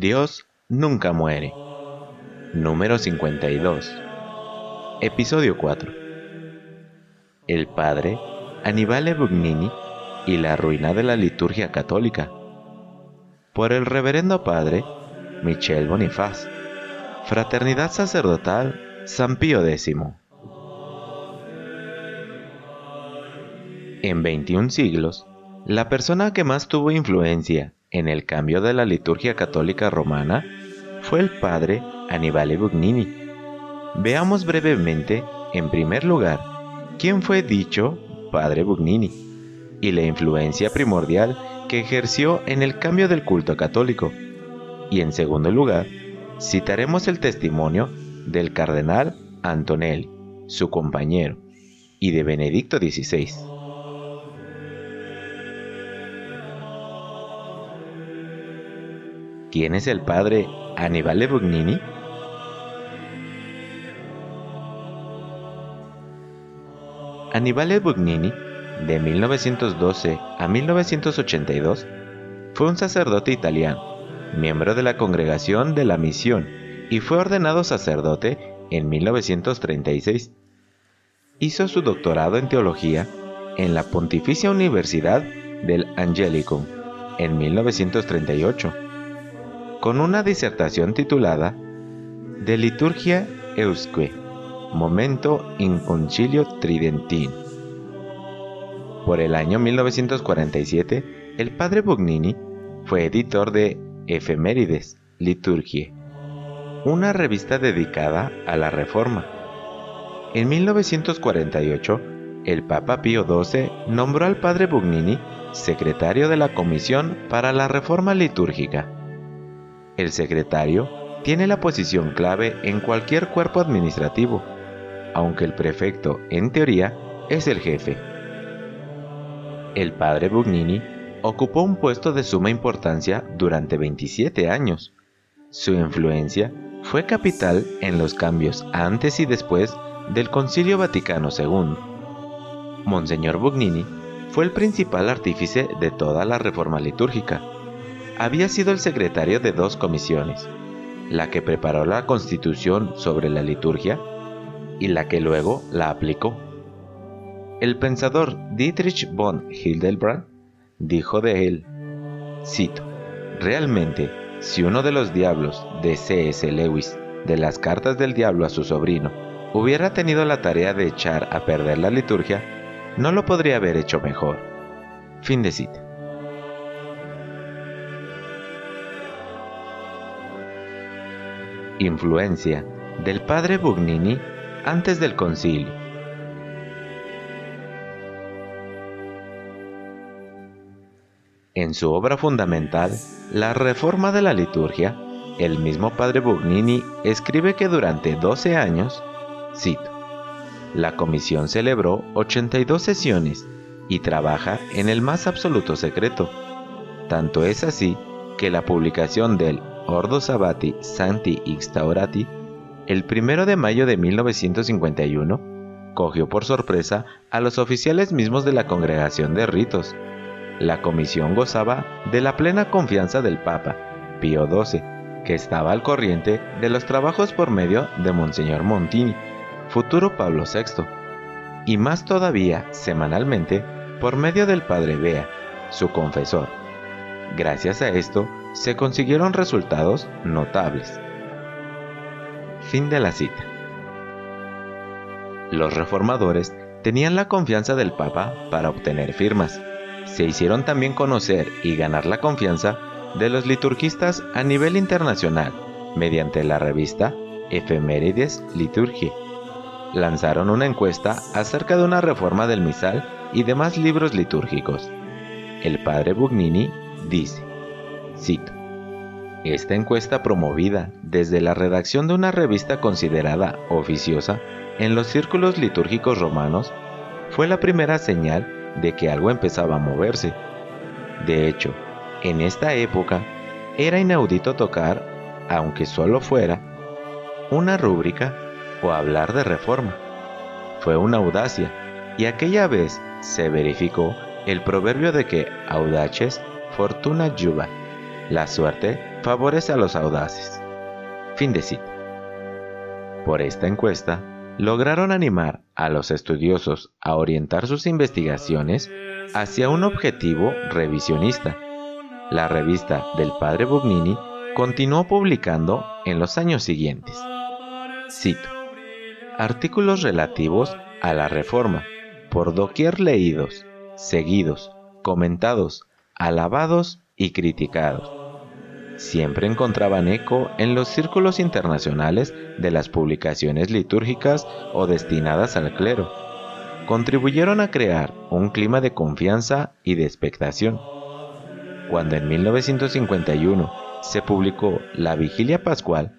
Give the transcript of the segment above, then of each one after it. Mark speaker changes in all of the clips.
Speaker 1: Dios nunca muere. Número 52. Episodio 4. El padre Annibale Bugnini y la ruina de la liturgia católica. Por el reverendo padre Michel Bonifaz. Fraternidad sacerdotal San Pío X. En 21 siglos, la persona que más tuvo influencia en el cambio de la liturgia católica romana fue el padre Annibale Bugnini. Veamos brevemente, en primer lugar, quién fue dicho padre Bugnini y la influencia primordial que ejerció en el cambio del culto católico. Y en segundo lugar, citaremos el testimonio del cardenal Antonelli, su compañero, y de Benedicto XVI. ¿Quién es el padre Annibale Bugnini? Annibale Bugnini, de 1912 a 1982, fue un sacerdote italiano, miembro de la Congregación de la Misión y fue ordenado sacerdote en 1936. Hizo su doctorado en teología en la Pontificia Universidad del Angelicum en 1938 con una disertación titulada De liturgia eusque, momento in concilio tridentin. Por el año 1947, el padre Bugnini fue editor de Efemérides Liturgie, una revista dedicada a la Reforma. En 1948, el Papa Pío XII nombró al padre Bugnini secretario de la Comisión para la Reforma Litúrgica el secretario tiene la posición clave en cualquier cuerpo administrativo, aunque el prefecto, en teoría, es el jefe. El padre Bugnini ocupó un puesto de suma importancia durante 27 años. Su influencia fue capital en los cambios antes y después del Concilio Vaticano II. Monseñor Bugnini fue el principal artífice de toda la reforma litúrgica había sido el secretario de dos comisiones, la que preparó la constitución sobre la liturgia y la que luego la aplicó. El pensador Dietrich von Hildebrand dijo de él, cito, realmente, si uno de los diablos de C.S. Lewis, de las cartas del diablo a su sobrino, hubiera tenido la tarea de echar a perder la liturgia, no lo podría haber hecho mejor. Fin de cita. Influencia del padre Bugnini antes del concilio. En su obra fundamental, La Reforma de la Liturgia, el mismo padre Bugnini escribe que durante 12 años, cito, la comisión celebró 82 sesiones y trabaja en el más absoluto secreto. Tanto es así que la publicación del Ordo Sabbati Santi Instaurati, el primero de mayo de 1951, cogió por sorpresa a los oficiales mismos de la Congregación de Ritos. La comisión gozaba de la plena confianza del Papa, Pío XII, que estaba al corriente de los trabajos por medio de Monseñor Montini, futuro Pablo VI, y más todavía semanalmente por medio del Padre Bea, su confesor. Gracias a esto, se consiguieron resultados notables. Fin de la cita. Los reformadores tenían la confianza del Papa para obtener firmas. Se hicieron también conocer y ganar la confianza de los liturgistas a nivel internacional mediante la revista Efemérides Liturgia. Lanzaron una encuesta acerca de una reforma del misal y demás libros litúrgicos. El padre Bugnini dice, esta encuesta promovida desde la redacción de una revista considerada oficiosa en los círculos litúrgicos romanos fue la primera señal de que algo empezaba a moverse. De hecho, en esta época era inaudito tocar, aunque solo fuera, una rúbrica o hablar de reforma. Fue una audacia, y aquella vez se verificó el proverbio de que audaces fortuna juba, la suerte favorece a los audaces. Fin de cita. Por esta encuesta, lograron animar a los estudiosos a orientar sus investigaciones hacia un objetivo revisionista. La revista del padre Bugnini continuó publicando en los años siguientes. Cito. Artículos relativos a la reforma, por doquier leídos, seguidos, comentados, alabados y criticados siempre encontraban eco en los círculos internacionales de las publicaciones litúrgicas o destinadas al clero. Contribuyeron a crear un clima de confianza y de expectación. Cuando en 1951 se publicó la Vigilia Pascual,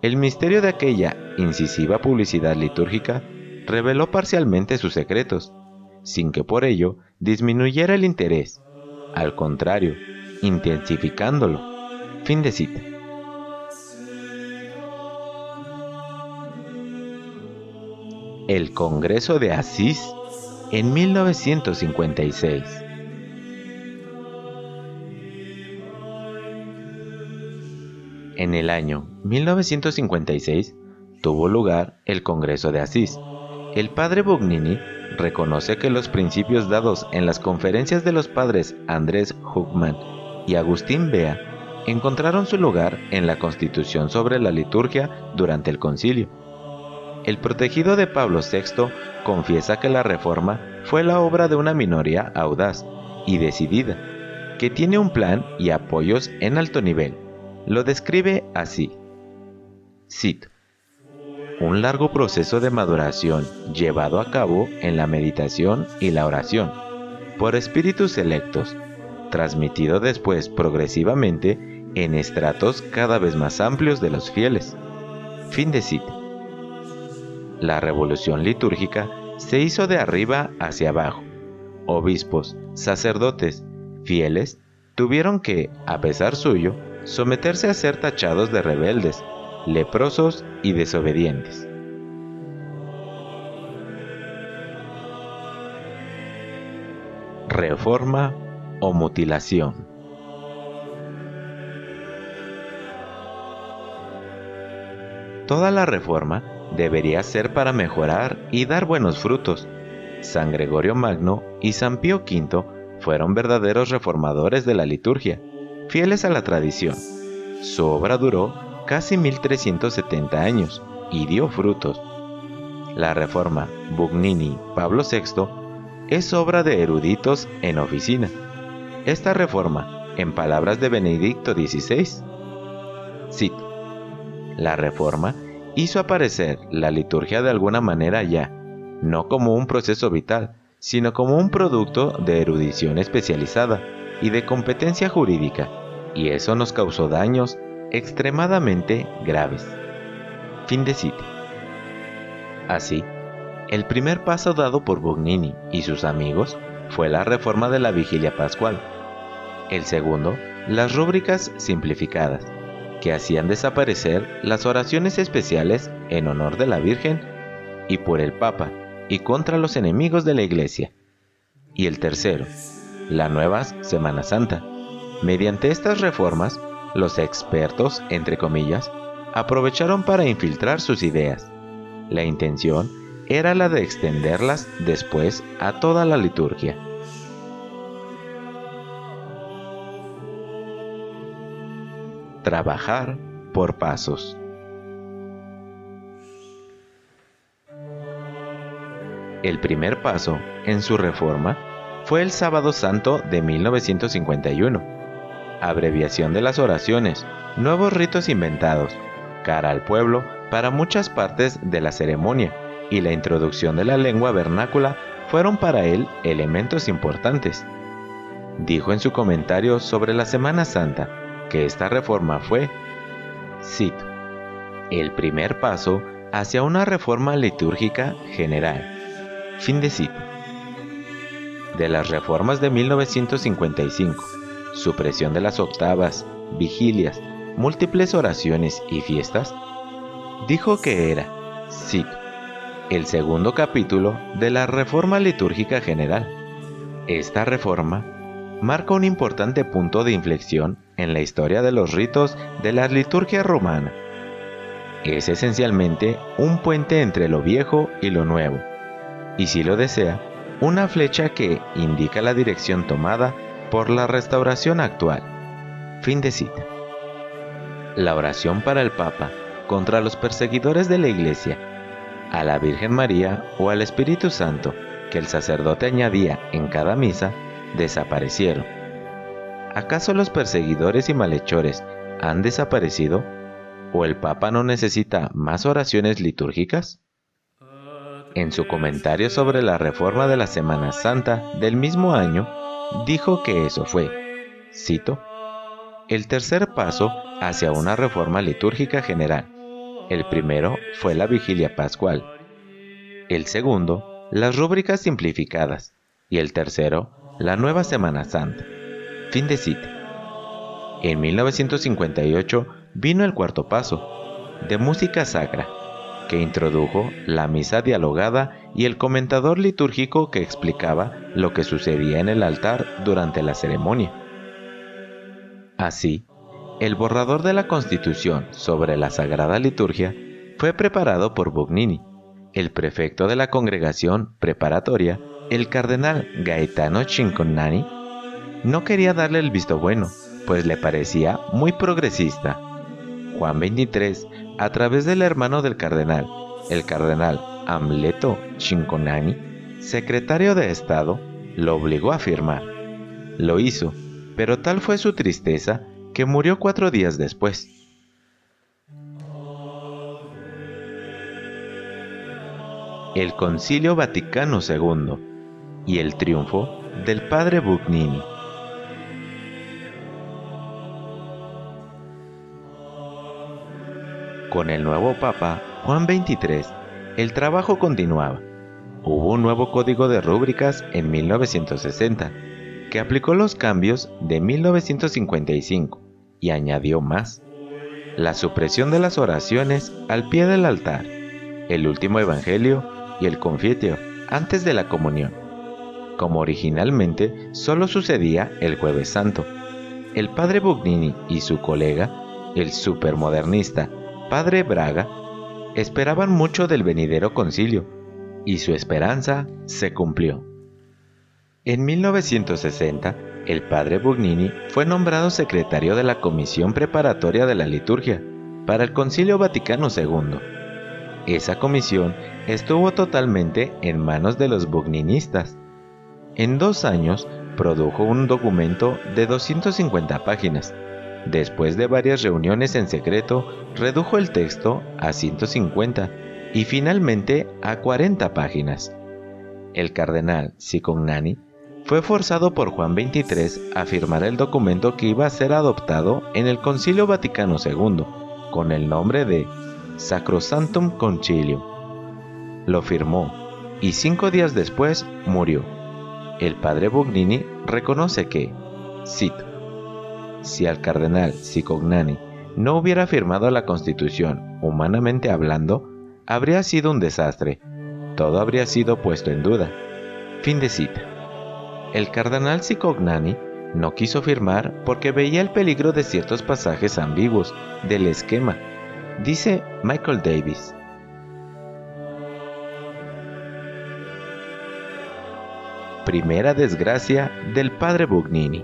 Speaker 1: el misterio de aquella incisiva publicidad litúrgica reveló parcialmente sus secretos, sin que por ello disminuyera el interés, al contrario, intensificándolo. Fin de cita. El Congreso de Asís en 1956. En el año 1956 tuvo lugar el Congreso de Asís. El padre Bugnini reconoce que los principios dados en las conferencias de los padres Andrés Huckman y Agustín Bea encontraron su lugar en la Constitución sobre la liturgia durante el concilio. El protegido de Pablo VI confiesa que la reforma fue la obra de una minoría audaz y decidida, que tiene un plan y apoyos en alto nivel. Lo describe así. Cito. Un largo proceso de maduración llevado a cabo en la meditación y la oración por espíritus selectos, transmitido después progresivamente en estratos cada vez más amplios de los fieles. Fin de cita. La revolución litúrgica se hizo de arriba hacia abajo. Obispos, sacerdotes, fieles, tuvieron que, a pesar suyo, someterse a ser tachados de rebeldes, leprosos y desobedientes. Reforma o mutilación. Toda la reforma debería ser para mejorar y dar buenos frutos. San Gregorio Magno y San Pío V fueron verdaderos reformadores de la liturgia, fieles a la tradición. Su obra duró casi 1370 años y dio frutos. La reforma Bugnini-Pablo VI es obra de eruditos en oficina. Esta reforma, en palabras de Benedicto XVI, cito, la reforma hizo aparecer la liturgia de alguna manera ya, no como un proceso vital, sino como un producto de erudición especializada y de competencia jurídica, y eso nos causó daños extremadamente graves. Fin de cita. Así, el primer paso dado por Bugnini y sus amigos fue la reforma de la vigilia pascual. El segundo, las rúbricas simplificadas que hacían desaparecer las oraciones especiales en honor de la Virgen y por el Papa y contra los enemigos de la Iglesia. Y el tercero, la nueva Semana Santa. Mediante estas reformas, los expertos, entre comillas, aprovecharon para infiltrar sus ideas. La intención era la de extenderlas después a toda la liturgia. Trabajar por pasos. El primer paso en su reforma fue el Sábado Santo de 1951, abreviación de las oraciones, nuevos ritos inventados, cara al pueblo para muchas partes de la ceremonia y la introducción de la lengua vernácula fueron para él elementos importantes. Dijo en su comentario sobre la Semana Santa que esta reforma fue, cito, el primer paso hacia una reforma litúrgica general. Fin de cita. De las reformas de 1955, supresión de las octavas, vigilias, múltiples oraciones y fiestas, dijo que era, cito, el segundo capítulo de la Reforma Litúrgica General. Esta reforma marca un importante punto de inflexión en la historia de los ritos de la liturgia romana. Es esencialmente un puente entre lo viejo y lo nuevo, y si lo desea, una flecha que indica la dirección tomada por la restauración actual. Fin de cita. La oración para el Papa contra los perseguidores de la Iglesia a la Virgen María o al Espíritu Santo que el sacerdote añadía en cada misa desaparecieron. ¿Acaso los perseguidores y malhechores han desaparecido? ¿O el Papa no necesita más oraciones litúrgicas? En su comentario sobre la reforma de la Semana Santa del mismo año, dijo que eso fue, cito, el tercer paso hacia una reforma litúrgica general el primero fue la vigilia pascual, el segundo, las rúbricas simplificadas, y el tercero, la nueva Semana Santa. Fin de cita. En 1958 vino el cuarto paso, de música sacra, que introdujo la misa dialogada y el comentador litúrgico que explicaba lo que sucedía en el altar durante la ceremonia. Así, el borrador de la Constitución sobre la Sagrada Liturgia fue preparado por Bugnini, el prefecto de la congregación preparatoria, el cardenal Gaetano Cinconani, no quería darle el visto bueno, pues le parecía muy progresista. Juan XXIII, a través del hermano del cardenal, el cardenal Amleto Cinconani, secretario de Estado, lo obligó a firmar. Lo hizo, pero tal fue su tristeza que murió cuatro días después. El Concilio Vaticano II y el triunfo del padre Bugnini. Con el nuevo Papa Juan XXIII, el trabajo continuaba. Hubo un nuevo código de rúbricas en 1960 que aplicó los cambios de 1955 y añadió más. La supresión de las oraciones al pie del altar, el último evangelio y el confietio antes de la comunión, como originalmente solo sucedía el jueves santo. El padre Bugnini y su colega, el supermodernista padre Braga, esperaban mucho del venidero concilio, y su esperanza se cumplió. En 1960, el padre Bugnini fue nombrado secretario de la Comisión Preparatoria de la Liturgia para el Concilio Vaticano II. Esa comisión estuvo totalmente en manos de los bugninistas. En dos años produjo un documento de 250 páginas. Después de varias reuniones en secreto, redujo el texto a 150 y finalmente a 40 páginas. El cardenal Cicognani fue forzado por Juan XXIII a firmar el documento que iba a ser adoptado en el Concilio Vaticano II, con el nombre de Sacrosanctum Concilio. Lo firmó y cinco días después murió. El padre Bugnini reconoce que, cito, si al cardenal Cicognani no hubiera firmado la Constitución, humanamente hablando, habría sido un desastre. Todo habría sido puesto en duda. Fin de cita. El cardenal Cicognani no quiso firmar porque veía el peligro de ciertos pasajes ambiguos del esquema, dice Michael Davis. Primera desgracia del padre Bugnini.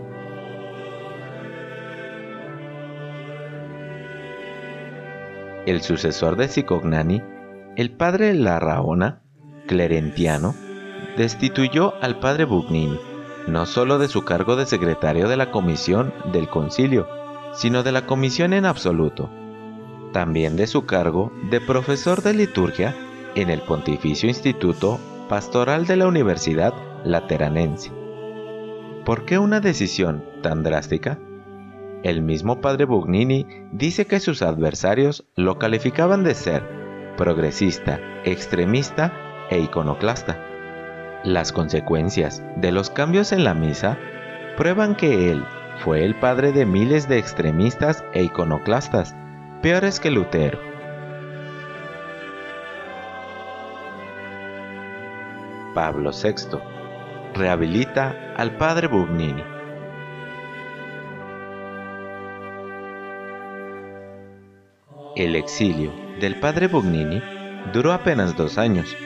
Speaker 1: El sucesor de Cicognani, el padre Larraona, clerentiano, destituyó al padre Bugnini no solo de su cargo de secretario de la comisión del concilio, sino de la comisión en absoluto. también de su cargo de profesor de liturgia en el Pontificio Instituto Pastoral de la Universidad Lateranense. ¿Por qué una decisión tan drástica? El mismo padre Bugnini dice que sus adversarios lo calificaban de ser progresista, extremista e iconoclasta. Las consecuencias de los cambios en la misa prueban que él fue el padre de miles de extremistas e iconoclastas, peores que Lutero. Pablo VI rehabilita al padre Bugnini. El exilio del padre Bugnini duró apenas dos años,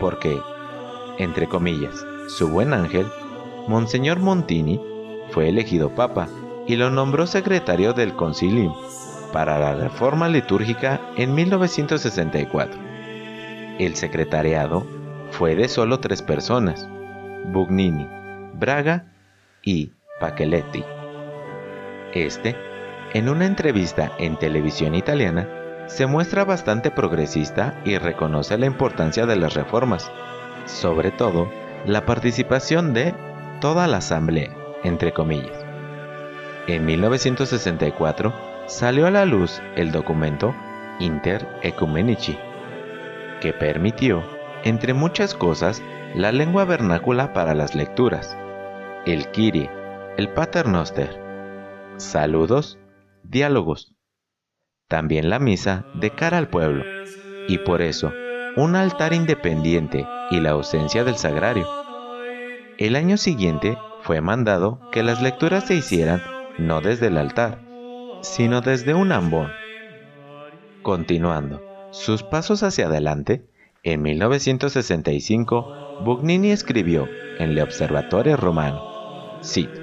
Speaker 1: porque, entre comillas, su buen ángel, Monseñor Montini, fue elegido papa y lo nombró secretario del concilio para la reforma litúrgica en 1964. El secretariado fue de solo tres personas, Bugnini, Braga y Pachelletti. Este en una entrevista en televisión italiana, se muestra bastante progresista y reconoce la importancia de las reformas, sobre todo la participación de toda la asamblea, entre comillas. En 1964 salió a la luz el documento Inter Ecumenici, que permitió, entre muchas cosas, la lengua vernácula para las lecturas, el Kyrie, el Paternoster, saludos diálogos. También la misa de cara al pueblo, y por eso un altar independiente y la ausencia del sagrario. El año siguiente fue mandado que las lecturas se hicieran no desde el altar, sino desde un ambón. Continuando sus pasos hacia adelante, en 1965 Bugnini escribió en Le Observatore Romano, cito,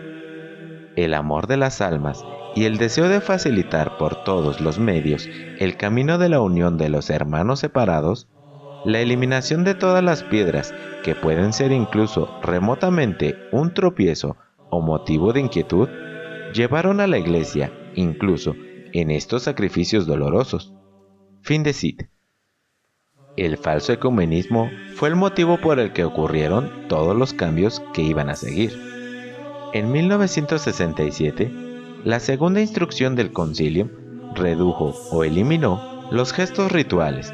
Speaker 1: El amor de las almas y el deseo de facilitar por todos los medios el camino de la unión de los hermanos separados, la eliminación de todas las piedras que pueden ser incluso remotamente un tropiezo o motivo de inquietud, llevaron a la iglesia incluso en estos sacrificios dolorosos. Fin de cita. El falso ecumenismo fue el motivo por el que ocurrieron todos los cambios que iban a seguir. En 1967, la segunda instrucción del concilio redujo o eliminó los gestos rituales,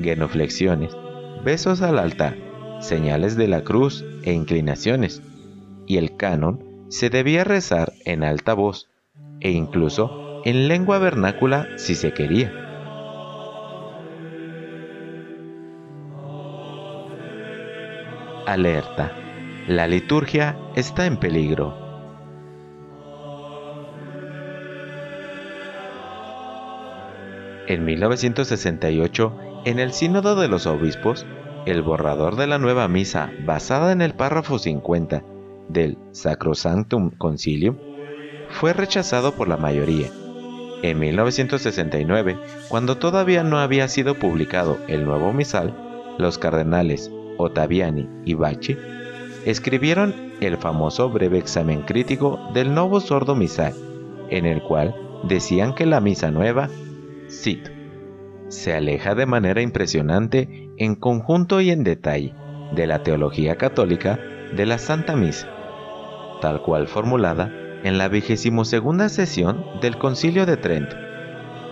Speaker 1: genuflexiones, besos al altar, señales de la cruz e inclinaciones, y el canon se debía rezar en alta voz e incluso en lengua vernácula si se quería. Alerta. La liturgia está en peligro. En 1968, en el Sínodo de los Obispos, el borrador de la nueva misa basada en el párrafo 50 del Sacrosanctum Concilium fue rechazado por la mayoría. En 1969, cuando todavía no había sido publicado el nuevo misal, los cardenales Ottaviani y Bacci escribieron el famoso breve examen crítico del nuevo sordo misal, en el cual decían que la misa nueva Cito, se aleja de manera impresionante en conjunto y en detalle de la teología católica de la Santa Misa, tal cual formulada en la vigésimo segunda sesión del Concilio de Trento,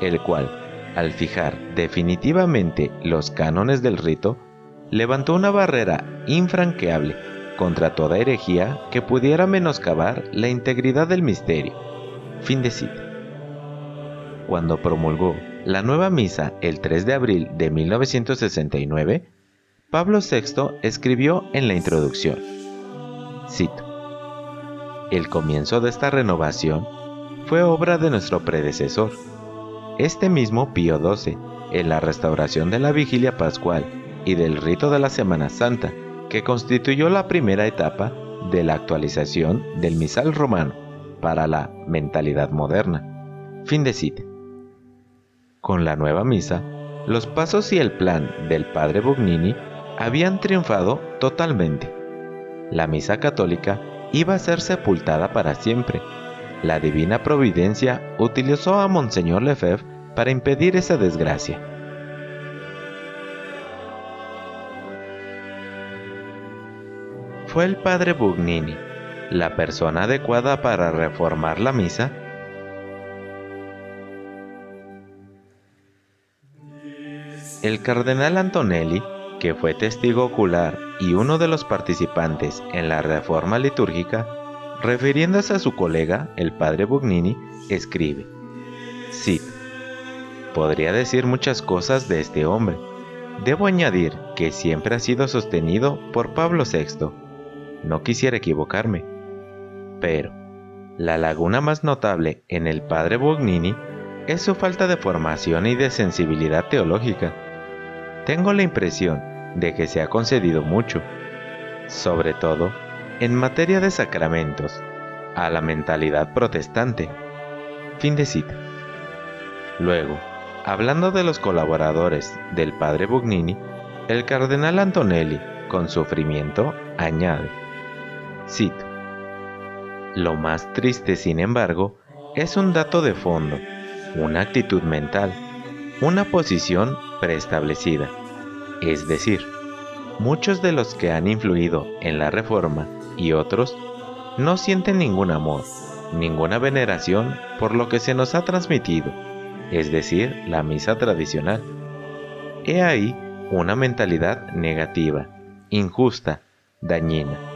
Speaker 1: el cual, al fijar definitivamente los cánones del rito, levantó una barrera infranqueable contra toda herejía que pudiera menoscabar la integridad del misterio. Fin de cita. Cuando promulgó la nueva misa el 3 de abril de 1969, Pablo VI escribió en la introducción, cito, El comienzo de esta renovación fue obra de nuestro predecesor, este mismo Pío XII, en la restauración de la vigilia pascual y del rito de la Semana Santa, que constituyó la primera etapa de la actualización del misal romano para la mentalidad moderna. Fin de cita. Con la nueva misa, los pasos y el plan del padre Bugnini habían triunfado totalmente. La misa católica iba a ser sepultada para siempre. La divina providencia utilizó a Monseñor Lefebvre para impedir esa desgracia. ¿Fue el padre Bugnini la persona adecuada para reformar la misa? El cardenal Antonelli, que fue testigo ocular y uno de los participantes en la reforma litúrgica, refiriéndose a su colega, el padre Bugnini, escribe, cito, Podría decir muchas cosas de este hombre. Debo añadir que siempre ha sido sostenido por Pablo VI. No quisiera equivocarme. Pero, la laguna más notable en el padre Bugnini es su falta de formación y de sensibilidad teológica. Tengo la impresión de que se ha concedido mucho, sobre todo en materia de sacramentos, a la mentalidad protestante. Fin de cita. Luego, Hablando de los colaboradores del padre Bugnini, el cardenal Antonelli, con sufrimiento, añade, cito, Lo más triste, sin embargo, es un dato de fondo, una actitud mental, una posición preestablecida. Es decir, muchos de los que han influido en la reforma y otros no sienten ningún amor, ninguna veneración por lo que se nos ha transmitido es decir, la misa tradicional. He ahí una mentalidad negativa, injusta, dañina.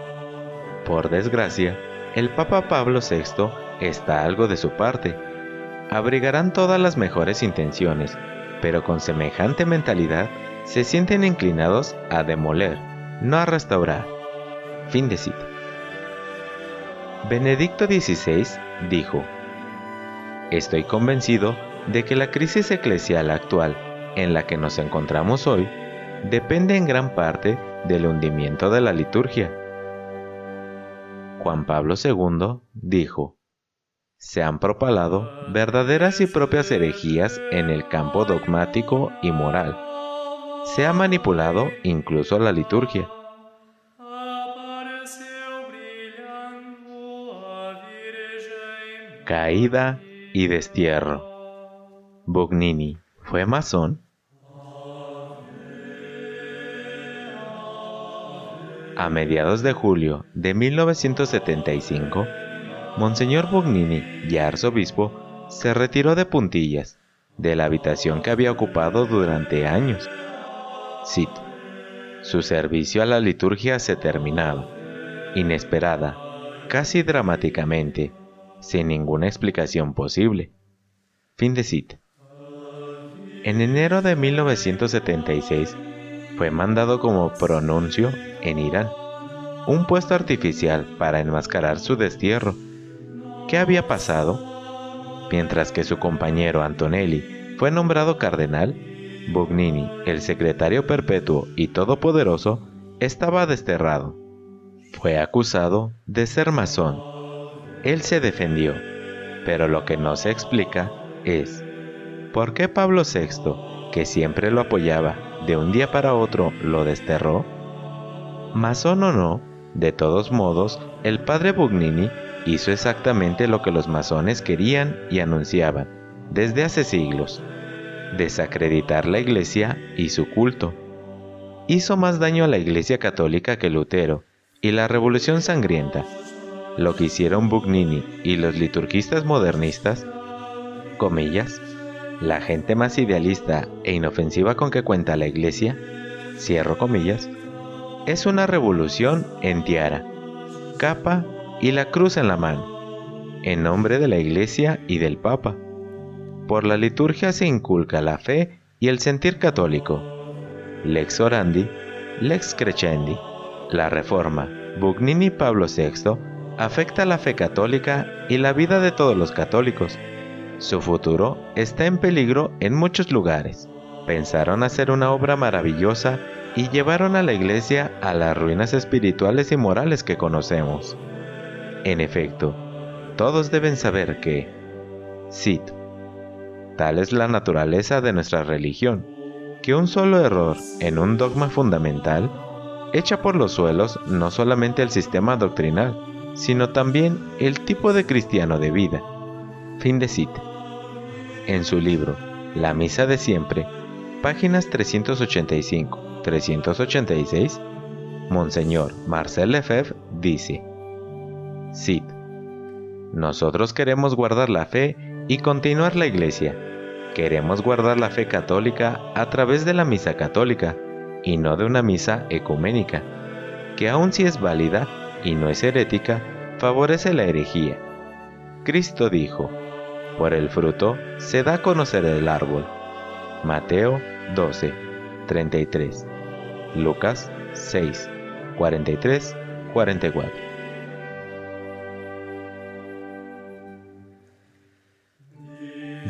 Speaker 1: Por desgracia, el Papa Pablo VI está algo de su parte. Abrigarán todas las mejores intenciones, pero con semejante mentalidad se sienten inclinados a demoler, no a restaurar. Fin de cita. Benedicto XVI dijo, Estoy convencido de que la crisis eclesial actual en la que nos encontramos hoy depende en gran parte del hundimiento de la liturgia. Juan Pablo II dijo, se han propalado verdaderas y propias herejías en el campo dogmático y moral. Se ha manipulado incluso la liturgia. Caída y destierro. Bugnini fue masón? A mediados de julio de 1975, Monseñor Bugnini, ya arzobispo, se retiró de puntillas de la habitación que había ocupado durante años. Cito, su servicio a la liturgia se terminaba, inesperada, casi dramáticamente, sin ninguna explicación posible. Fin de cita. En enero de 1976 fue mandado como pronuncio en Irán, un puesto artificial para enmascarar su destierro. ¿Qué había pasado? Mientras que su compañero Antonelli fue nombrado cardenal, Bugnini, el secretario perpetuo y todopoderoso, estaba desterrado. Fue acusado de ser masón. Él se defendió, pero lo que no se explica es ¿Por qué Pablo VI, que siempre lo apoyaba, de un día para otro lo desterró? Masón o no, de todos modos, el padre Bugnini hizo exactamente lo que los masones querían y anunciaban desde hace siglos, desacreditar la iglesia y su culto. Hizo más daño a la iglesia católica que Lutero y la revolución sangrienta. Lo que hicieron Bugnini y los liturgistas modernistas, comillas, la gente más idealista e inofensiva con que cuenta la iglesia, cierro comillas, es una revolución en tiara, capa y la cruz en la mano, en nombre de la iglesia y del papa. Por la liturgia se inculca la fe y el sentir católico. Lex orandi, lex crescendi, la reforma, Bugnini Pablo VI, afecta la fe católica y la vida de todos los católicos su futuro está en peligro en muchos lugares. Pensaron hacer una obra maravillosa y llevaron a la iglesia a las ruinas espirituales y morales que conocemos. En efecto, todos deben saber que, cito, tal es la naturaleza de nuestra religión, que un solo error en un dogma fundamental echa por los suelos no solamente el sistema doctrinal, sino también el tipo de cristiano de vida. Fin de cita. En su libro La Misa de Siempre, páginas 385-386, Monseñor Marcel Lefebvre dice, Cid, nosotros queremos guardar la fe y continuar la Iglesia. Queremos guardar la fe católica a través de la misa católica y no de una misa ecuménica, que aun si es válida y no es herética, favorece la herejía. Cristo dijo, por el fruto se da a conocer el árbol. Mateo 12, 33. Lucas 6, 43, 44.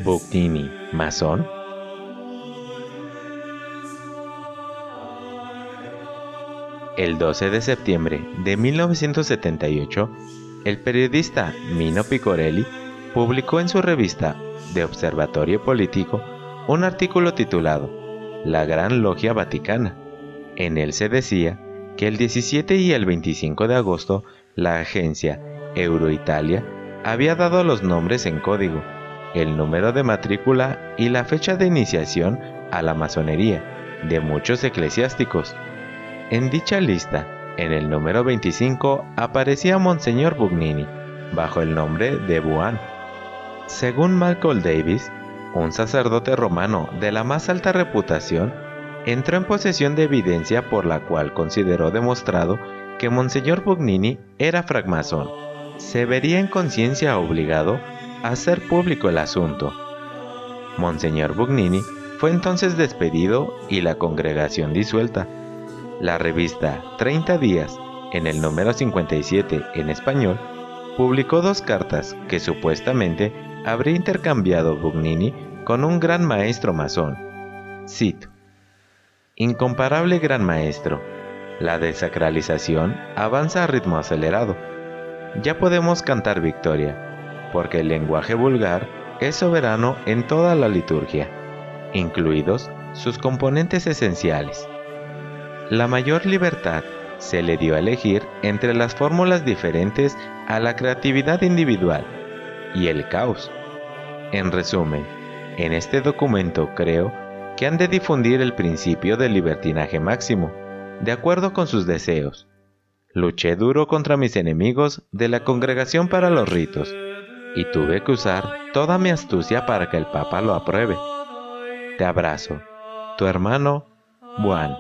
Speaker 1: Buctini, masón. El 12 de septiembre de 1978, el periodista Mino Picorelli publicó en su revista de Observatorio Político un artículo titulado La Gran Logia Vaticana. En él se decía que el 17 y el 25 de agosto la agencia Euroitalia había dado los nombres en código, el número de matrícula y la fecha de iniciación a la masonería de muchos eclesiásticos. En dicha lista, en el número 25 aparecía Monseñor Bugnini, bajo el nombre de Buan. Según Malcolm Davis, un sacerdote romano de la más alta reputación, entró en posesión de evidencia por la cual consideró demostrado que Monseñor Bugnini era francmasón. Se vería en conciencia obligado a hacer público el asunto. Monseñor Bugnini fue entonces despedido y la congregación disuelta. La revista 30 días, en el número 57 en español, publicó dos cartas que supuestamente habría intercambiado Bugnini con un gran maestro masón. Cito. Incomparable gran maestro, la desacralización avanza a ritmo acelerado. Ya podemos cantar victoria, porque el lenguaje vulgar es soberano en toda la liturgia, incluidos sus componentes esenciales. La mayor libertad se le dio a elegir entre las fórmulas diferentes a la creatividad individual y el caos. En resumen, en este documento creo que han de difundir el principio del libertinaje máximo, de acuerdo con sus deseos. Luché duro contra mis enemigos de la Congregación para los Ritos, y tuve que usar toda mi astucia para que el Papa lo apruebe. Te abrazo, tu hermano Juan.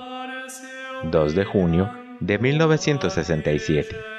Speaker 1: 2 de junio de 1967.